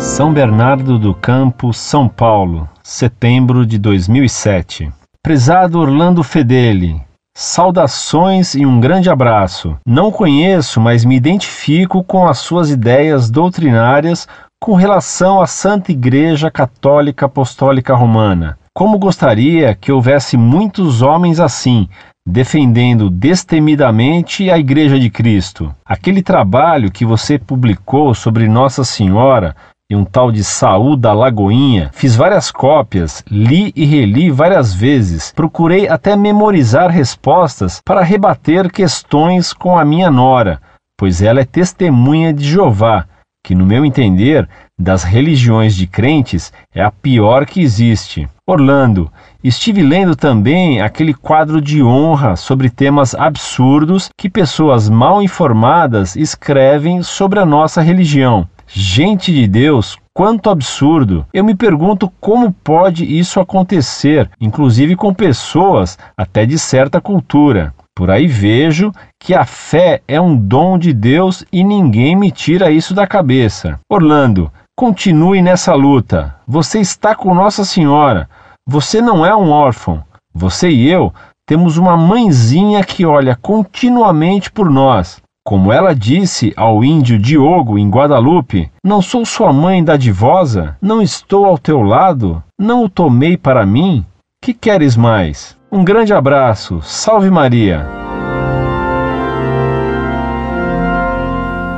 São Bernardo do Campo, São Paulo, setembro de 2007. Prezado Orlando Fedeli, saudações e um grande abraço. Não conheço, mas me identifico com as suas ideias doutrinárias com relação à Santa Igreja Católica Apostólica Romana. Como gostaria que houvesse muitos homens assim, defendendo destemidamente a Igreja de Cristo. Aquele trabalho que você publicou sobre Nossa Senhora e um tal de Saúl da Lagoinha, fiz várias cópias, li e reli várias vezes, procurei até memorizar respostas para rebater questões com a minha nora, pois ela é testemunha de Jeová, que, no meu entender, das religiões de crentes é a pior que existe. Orlando, estive lendo também aquele quadro de honra sobre temas absurdos que pessoas mal informadas escrevem sobre a nossa religião. Gente de Deus, quanto absurdo! Eu me pergunto como pode isso acontecer, inclusive com pessoas até de certa cultura. Por aí vejo que a fé é um dom de Deus e ninguém me tira isso da cabeça. Orlando, continue nessa luta. Você está com Nossa Senhora. Você não é um órfão. Você e eu temos uma mãezinha que olha continuamente por nós. Como ela disse ao índio Diogo em Guadalupe: Não sou sua mãe dadivosa? Não estou ao teu lado? Não o tomei para mim? Que queres mais? Um grande abraço. Salve Maria.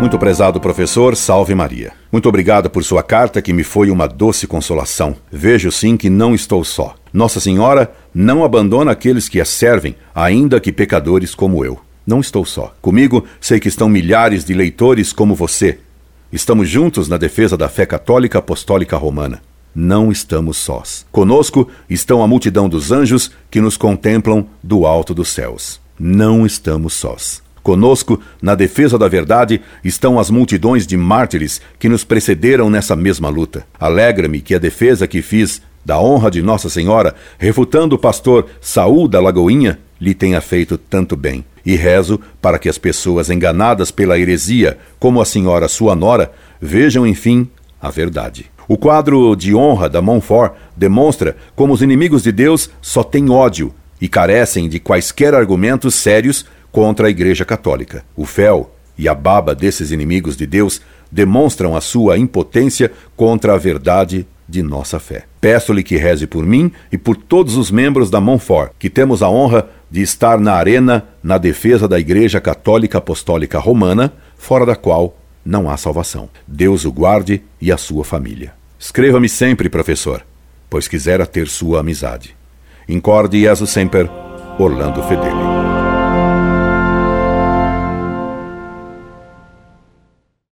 Muito prezado professor, salve Maria. Muito obrigado por sua carta, que me foi uma doce consolação. Vejo sim que não estou só. Nossa Senhora não abandona aqueles que a servem, ainda que pecadores como eu. Não estou só. Comigo sei que estão milhares de leitores como você. Estamos juntos na defesa da fé católica apostólica romana. Não estamos sós. Conosco estão a multidão dos anjos que nos contemplam do alto dos céus. Não estamos sós. Conosco, na defesa da verdade, estão as multidões de mártires que nos precederam nessa mesma luta. Alegra-me que a defesa que fiz da honra de Nossa Senhora, refutando o pastor Saul da Lagoinha, lhe tenha feito tanto bem. E rezo para que as pessoas enganadas pela heresia, como a senhora sua nora, vejam enfim a verdade. O quadro de honra da Montfort demonstra como os inimigos de Deus só têm ódio e carecem de quaisquer argumentos sérios contra a Igreja Católica. O fel e a baba desses inimigos de Deus demonstram a sua impotência contra a verdade de nossa fé. Peço-lhe que reze por mim e por todos os membros da Montfort, que temos a honra de estar na arena na defesa da Igreja Católica Apostólica Romana, fora da qual não há salvação. Deus o guarde e a sua família. Escreva-me sempre, professor, pois quisera ter sua amizade. Incorde Jesus Semper, Orlando Fedeli.